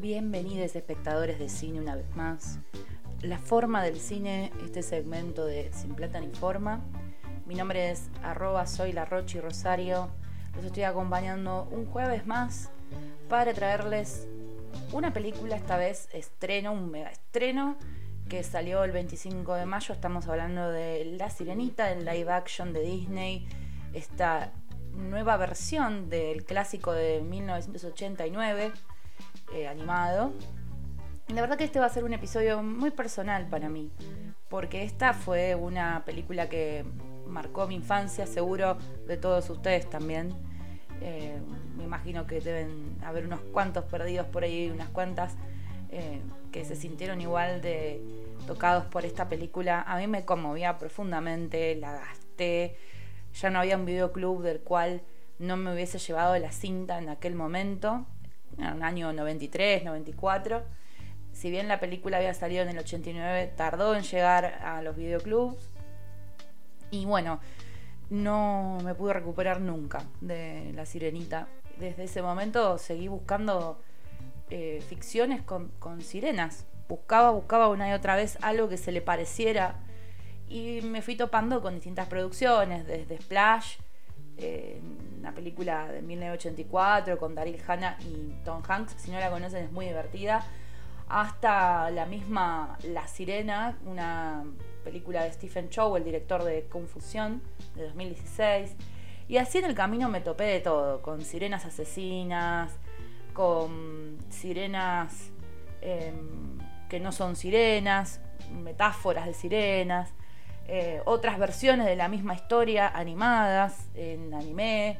Bienvenidos espectadores de cine una vez más. La forma del cine, este segmento de Sin Plata ni Forma. Mi nombre es arroba soy la Rochi Rosario. Los estoy acompañando un jueves más para traerles una película, esta vez estreno, un mega estreno, que salió el 25 de mayo. Estamos hablando de La Sirenita, el live action de Disney. Esta nueva versión del clásico de 1989 eh, animado. La verdad que este va a ser un episodio muy personal para mí, porque esta fue una película que marcó mi infancia, seguro de todos ustedes también. Eh, me imagino que deben haber unos cuantos perdidos por ahí, unas cuantas eh, que se sintieron igual de tocados por esta película. A mí me conmovía profundamente, la gasté. Ya no había un videoclub del cual no me hubiese llevado la cinta en aquel momento en el año 93, 94. Si bien la película había salido en el 89, tardó en llegar a los videoclubs. Y bueno, no me pude recuperar nunca de La Sirenita. Desde ese momento seguí buscando eh, ficciones con, sirenas. Buscaba, buscaba una y otra vez algo que se le pareciera. Y me fui topando con distintas producciones, desde Splash, eh, una película de 1984 con Daryl Hannah y Tom Hanks. Si no la conocen es muy divertida. Hasta la misma La Sirena, una película de Stephen Chow, el director de Confusión, de 2016. Y así en el camino me topé de todo, con sirenas asesinas, con sirenas em, que no son sirenas, metáforas de sirenas. Eh, otras versiones de la misma historia animadas en anime,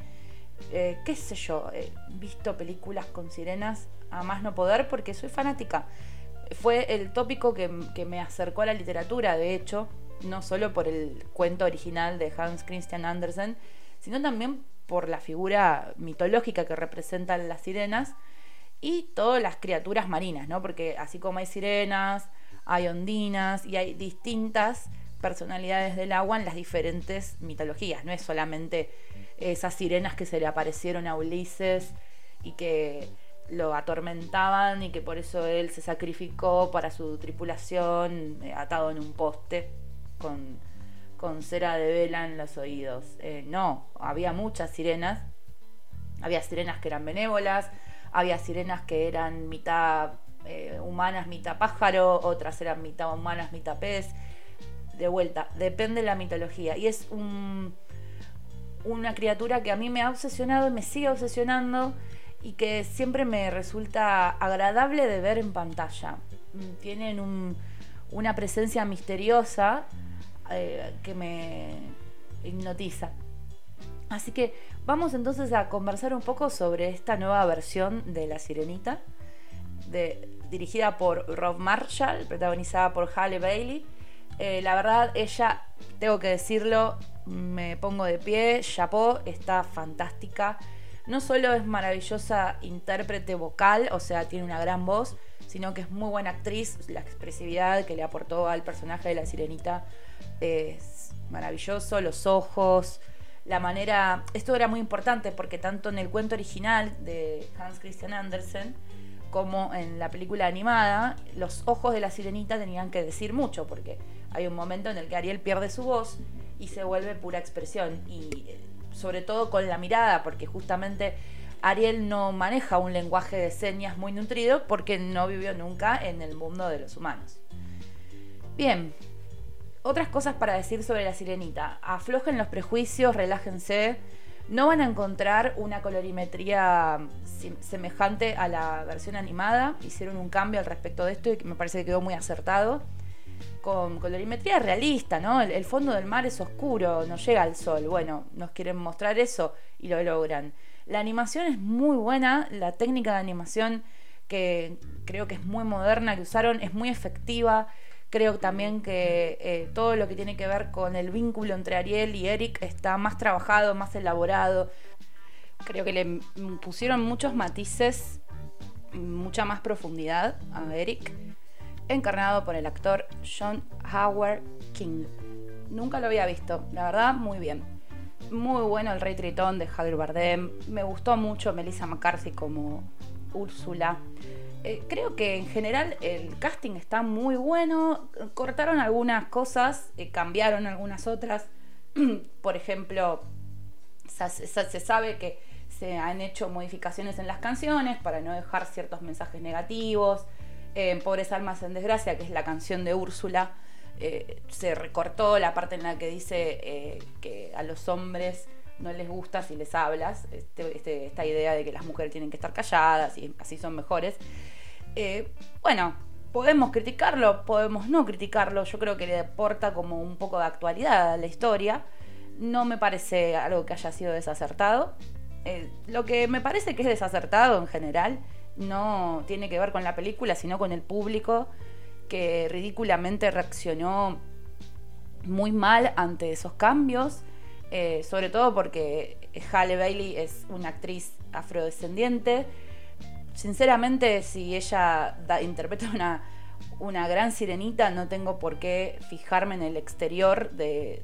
eh, qué sé yo, he visto películas con sirenas a más no poder porque soy fanática. Fue el tópico que, me acercó a la literatura, de hecho, no solo por el cuento original de Hans Christian Andersen, sino también por la figura mitológica que representan las sirenas y todas las criaturas marinas, ¿no? Porque así como hay sirenas, hay ondinas y hay distintas personalidades del agua en las diferentes mitologías. No es solamente esas sirenas que se le aparecieron a Ulises y que lo atormentaban y que por eso él se sacrificó para su tripulación eh, atado en un poste con, cera de vela en los oídos. Eh, no, había muchas sirenas. Había sirenas que eran benévolas, había sirenas que eran mitad eh, humanas, mitad pájaro, otras eran mitad humanas, mitad pez de vuelta, depende de la mitología. Y es un, una criatura que a mí me ha obsesionado y me sigue obsesionando y que siempre me resulta agradable de ver en pantalla. Tienen una presencia misteriosa eh, que me hipnotiza. Así que vamos entonces a conversar un poco sobre esta nueva versión de La Sirenita, dirigida por Rob Marshall, protagonizada por Halle Bailey eh, la verdad, ella, tengo que decirlo, me pongo de pie, chapó, está fantástica. No solo es maravillosa intérprete vocal, o sea, tiene una gran voz, sino que es muy buena actriz. La expresividad que le aportó al personaje de la sirenita es maravilloso, los ojos, la manera... Esto era muy importante porque tanto en el cuento original de Hans Christian Andersen, como en la película animada, los ojos de la sirenita tenían que decir mucho, porque hay un momento en el que Ariel pierde su voz y se vuelve pura expresión. Y eh, sobre todo con la mirada, porque justamente Ariel no maneja un lenguaje de señas muy nutrido porque no vivió nunca en el mundo de los humanos. Bien, otras cosas para decir sobre la sirenita. Aflojen los prejuicios, relájense. No van a encontrar una colorimetría semejante a la versión animada. Hicieron un cambio al respecto de esto y me parece que quedó muy acertado con colorimetría realista, ¿no? El, fondo del mar es oscuro, no llega al sol. Bueno, nos quieren mostrar eso y lo logran. La animación es muy buena, la técnica de animación que creo que es muy moderna que usaron es muy efectiva. Creo también que eh, todo lo que tiene que ver con el vínculo entre Ariel y Eric está más trabajado, más elaborado. Creo que le pusieron muchos matices, mucha más profundidad a Eric encarnado por el actor John Howard King. Nunca lo había visto, la verdad, muy bien. Muy bueno el Rey Tritón de Javier Bardem. Me gustó mucho Melissa McCarthy como Úrsula. Eh, creo que en general el casting está muy bueno. Cortaron algunas cosas, eh, cambiaron algunas otras. Por ejemplo, se, sabe que se han hecho modificaciones en las canciones para no dejar ciertos mensajes negativos. En Pobres Almas en Desgracia, que es la canción de Úrsula, eh, se recortó la parte en la que dice que a los hombres no les gusta si les hablas, este, este, esta idea de que las mujeres tienen que estar calladas y así son mejores. Eh, bueno, podemos criticarlo, podemos no criticarlo, yo creo que le aporta como un poco de actualidad a la historia, no me parece algo que haya sido desacertado. Eh, lo que me parece que es desacertado en general no tiene que ver con la película, sino con el público que ridículamente reaccionó muy mal ante esos cambios eh, sobre todo porque Halle Bailey es una actriz afrodescendiente. Sinceramente, si ella interpreta una, una, gran sirenita, no tengo por qué fijarme en el exterior de,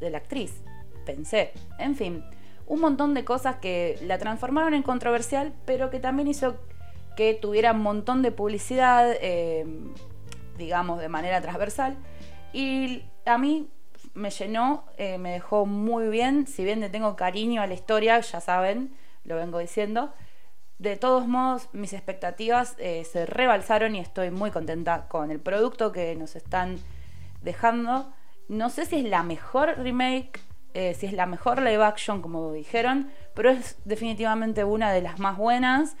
de la actriz. Pensé. En fin, un montón de cosas que la transformaron en controversial, pero que también hizo que tuviera un montón de publicidad, eh, digamos, de manera transversal. Y a mí me llenó, eh, me dejó muy bien, si bien le tengo cariño a la historia, ya saben, lo vengo diciendo. De todos modos, mis expectativas eh, se rebalsaron y estoy muy contenta con el producto que nos están dejando. No sé si es la mejor remake, eh, si es la mejor live action, como dijeron, pero es definitivamente una de las más buenas.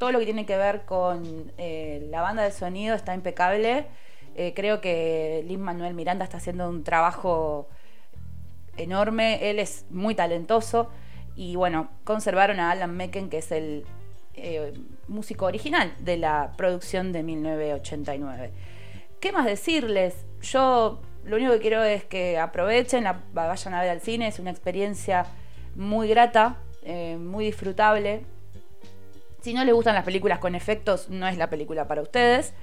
Todo lo que tiene que ver con la banda de sonido está impecable. Eh, creo que Lin Manuel Miranda está haciendo un trabajo enorme, él es muy talentoso y bueno, conservaron a Alan Mecken, que es el eh, músico original de la producción de 1989. ¿Qué más decirles? Yo lo único que quiero es que aprovechen, la, vayan a ver al cine, es una experiencia muy grata, eh, muy disfrutable. Si no les gustan las películas con efectos, no es la película para ustedes.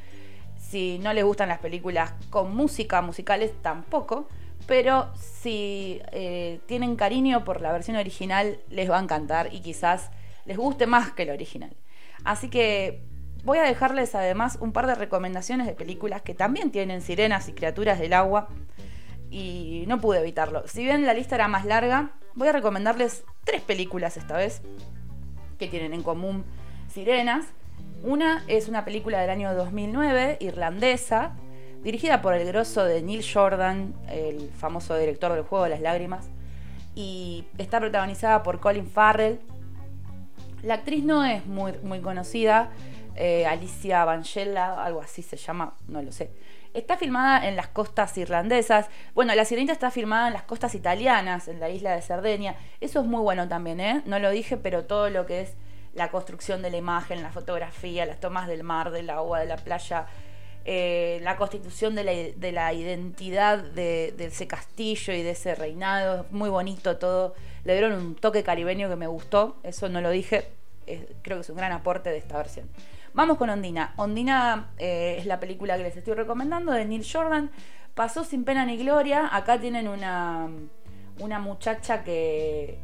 Si no les gustan las películas con música, musicales tampoco. Pero si eh, tienen cariño por la versión original, les va a encantar y quizás les guste más que la original. Así que voy a dejarles además un par de recomendaciones de películas que también tienen sirenas y criaturas del agua. Y no pude evitarlo. Si bien la lista era más larga, voy a recomendarles tres películas esta vez que tienen en común sirenas. Una es una película del año 2009, irlandesa, dirigida por el grosso de Neil Jordan, el famoso director del Juego de las Lágrimas, y está protagonizada por Colin Farrell. La actriz no es muy, muy conocida, eh, Alicia Vangela, algo así se llama, no lo sé. Está filmada en las costas irlandesas. Bueno, La Sirenita está filmada en las costas italianas, en la isla de Cerdeña. Eso es muy bueno también, ¿eh? No lo dije, pero todo lo que es la construcción de la imagen, la fotografía, las tomas del mar, del agua, de la playa, eh, la constitución de la, identidad de, ese castillo y de ese reinado, muy bonito todo. Le dieron un toque caribeño que me gustó, eso no lo dije, creo que es un gran aporte de esta versión. Vamos con Ondina. Ondina eh, es la película que les estoy recomendando de Neil Jordan. Pasó sin pena ni gloria. Acá tienen una, una muchacha que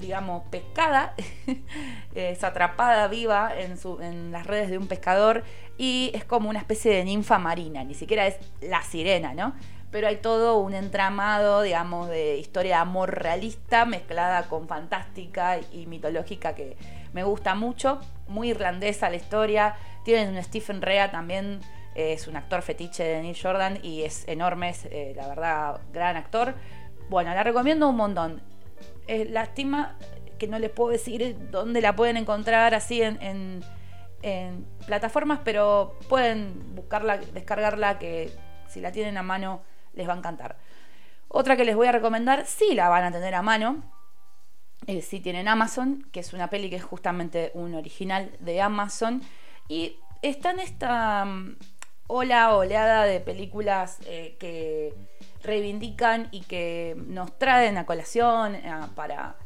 digamos, pescada, es atrapada viva en, las redes de un pescador y es como una especie de ninfa marina, ni siquiera es la sirena, ¿no? Pero hay todo un entramado, digamos, de historia amor realista mezclada con fantástica y mitológica que me gusta mucho. Muy irlandesa la historia. Tienen un Stephen Rea también, es un actor fetiche de Neil Jordan y es enorme, es eh, la verdad, gran actor. Bueno, la recomiendo un montón. Eh, lástima que no les puedo decir dónde la pueden encontrar así en, plataformas, pero pueden buscarla, descargarla, que si la tienen a mano les va a encantar. Otra que les voy a recomendar, sí la van a tener a mano, eh, si tienen Amazon, que es una peli que es justamente un original de Amazon, y está en esta mm, ola, oleada de películas eh, que reivindican y que nos traen a colación eh, para,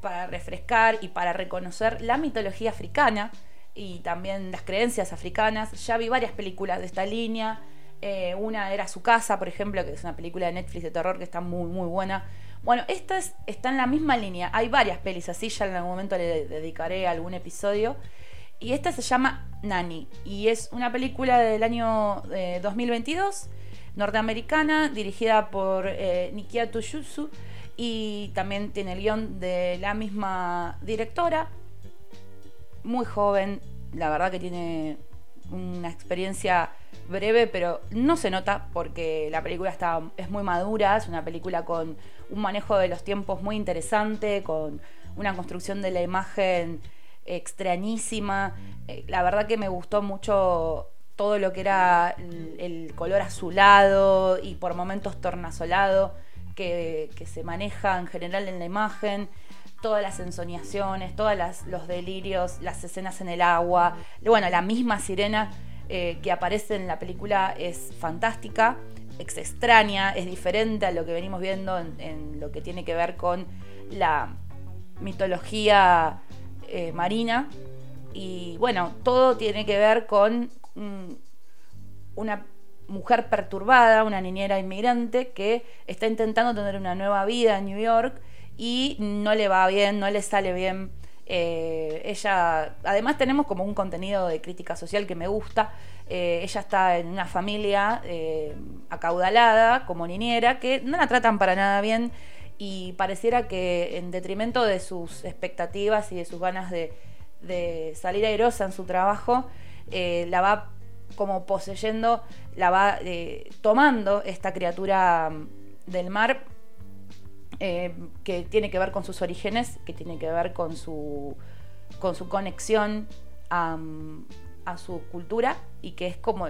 para refrescar y para reconocer la mitología africana. y también las creencias africanas. Ya vi varias películas de esta línea. Eh, una era Su Casa, por ejemplo, que es una película de Netflix de terror que está muy, muy buena. Bueno, esta está en la misma línea. Hay varias pelis así, ya en algún momento le dedicaré algún episodio. Y esta se llama Nani. Y es una película del año 2022, eh, norteamericana, dirigida por eh, Nikia Toshutsu. Y también tiene el guion de la misma directora. Muy joven, la verdad que tiene una experiencia breve, pero no se nota porque la película está, es muy madura, es una película con un manejo de los tiempos muy interesante, con una construcción de la imagen extrañísima. Eh, la verdad que me gustó mucho todo lo que era el, color azulado y por momentos tornasolado que, se maneja en general en la imagen todas las ensoñaciones, todos los delirios, las escenas en el agua. Bueno, la misma sirena eh, que aparece en la película es fantástica, es extraña, es diferente a lo que venimos viendo en lo que tiene que ver con la mitología eh, marina. Y bueno, todo tiene que ver con mm, una mujer perturbada, una niñera inmigrante que está intentando tener una nueva vida en New York y no le va bien, no le sale bien. Eh, ella, además tenemos como un contenido de crítica social que me gusta. Eh, ella está en una familia acaudalada como niñera que no la tratan para nada bien y pareciera que en detrimento de sus expectativas y de sus ganas de, salir airosa en su trabajo, eh, la va como poseyendo, la va eh, tomando esta criatura mm, del mar eh, que tiene que ver con sus orígenes, que tiene que ver con su, con su conexión a, mm, a su cultura y que es como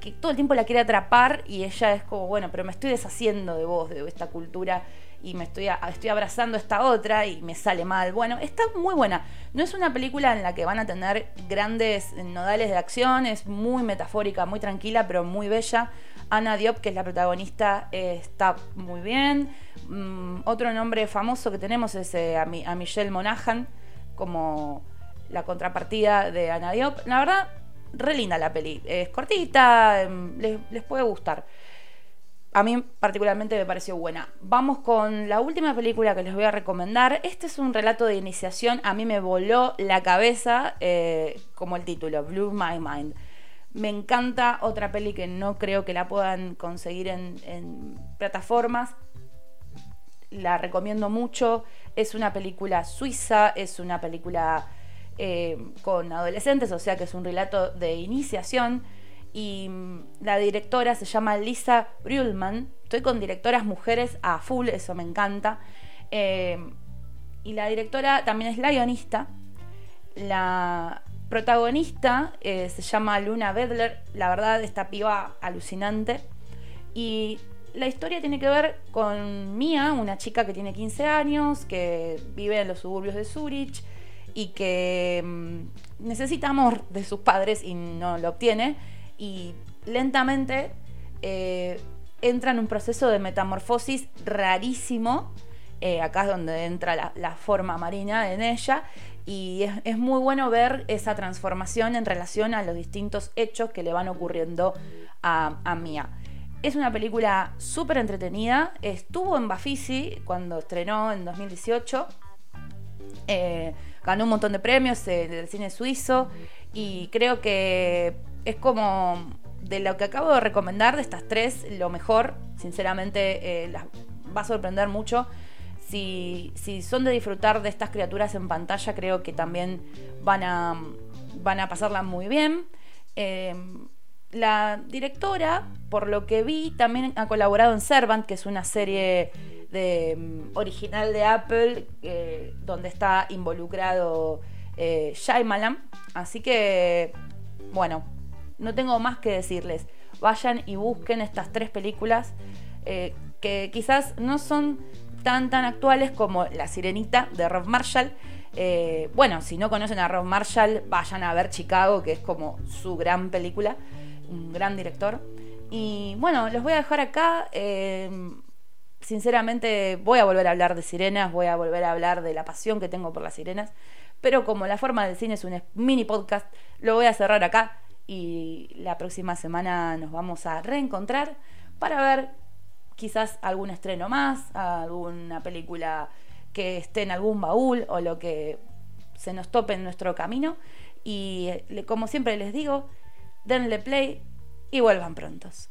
que todo el tiempo la quiere atrapar y ella es como, bueno, pero me estoy deshaciendo de vos, de esta cultura y me estoy, estoy abrazando esta otra y me sale mal. Bueno, está muy buena. No es una película en la que van a tener grandes nodales de acción, es muy metafórica, muy tranquila, pero muy bella. Ana Diop, que es la protagonista, está muy bien. Mm, otro nombre famoso que tenemos es eh, a, Michelle Monaghan como la contrapartida de Ana Diop. La verdad, re linda la peli. Es cortita, em, les puede gustar a mí particularmente me pareció buena. Vamos con la última película que les voy a recomendar. Este es un relato de iniciación. A mí me voló la cabeza eh, como el título, Blue My Mind. Me encanta otra peli que no creo que la puedan conseguir en, plataformas. La recomiendo mucho. Es una película suiza, es una película eh, con adolescentes, o sea que es un relato de iniciación y mm, la directora se llama Lisa Brühlmann. Estoy con directoras mujeres a full, eso me encanta. Eh, y la directora también es la guionista. La protagonista eh, se llama Luna Bedler. La verdad, esta piba alucinante. Y la historia tiene que ver con Mia, una chica que tiene 15 años, que vive en los suburbios de Zurich y que mm, necesita amor de sus padres y no lo obtiene y lentamente eh, entra en un proceso de metamorfosis rarísimo. Eh, acá es donde entra la, forma marina en ella. Y es, muy bueno ver esa transformación en relación a los distintos hechos que le van ocurriendo a, Mia. Es una película súper entretenida. Estuvo en Bafisi cuando estrenó en 2018. Eh, ganó un montón de premios del cine suizo. Y creo que es como de lo que acabo de recomendar de estas tres, lo mejor, sinceramente, eh, las va a sorprender mucho. Si, son de disfrutar de estas criaturas en pantalla, creo que también van a, van a pasarla muy bien. Eh, la directora, por lo que vi, también ha colaborado en Servant, que es una serie de, mm, original de Apple, eh, donde está involucrado eh, Shyamalan. Así que, bueno, no tengo más que decirles. Vayan y busquen estas tres películas eh, que quizás no son tan tan actuales como La Sirenita de Rob Marshall. Eh, bueno, si no conocen a Rob Marshall, vayan a ver Chicago, que es como su gran película, un gran director. Y bueno, los voy a dejar acá. Eh, sinceramente, voy a volver a hablar de sirenas, voy a volver a hablar de la pasión que tengo por las sirenas pero como la forma del cine es un mini podcast, lo voy a cerrar acá y la próxima semana nos vamos a reencontrar para ver quizás algún estreno más, alguna película que esté en algún baúl o lo que se nos tope en nuestro camino. Y como siempre les digo, denle play y vuelvan prontos.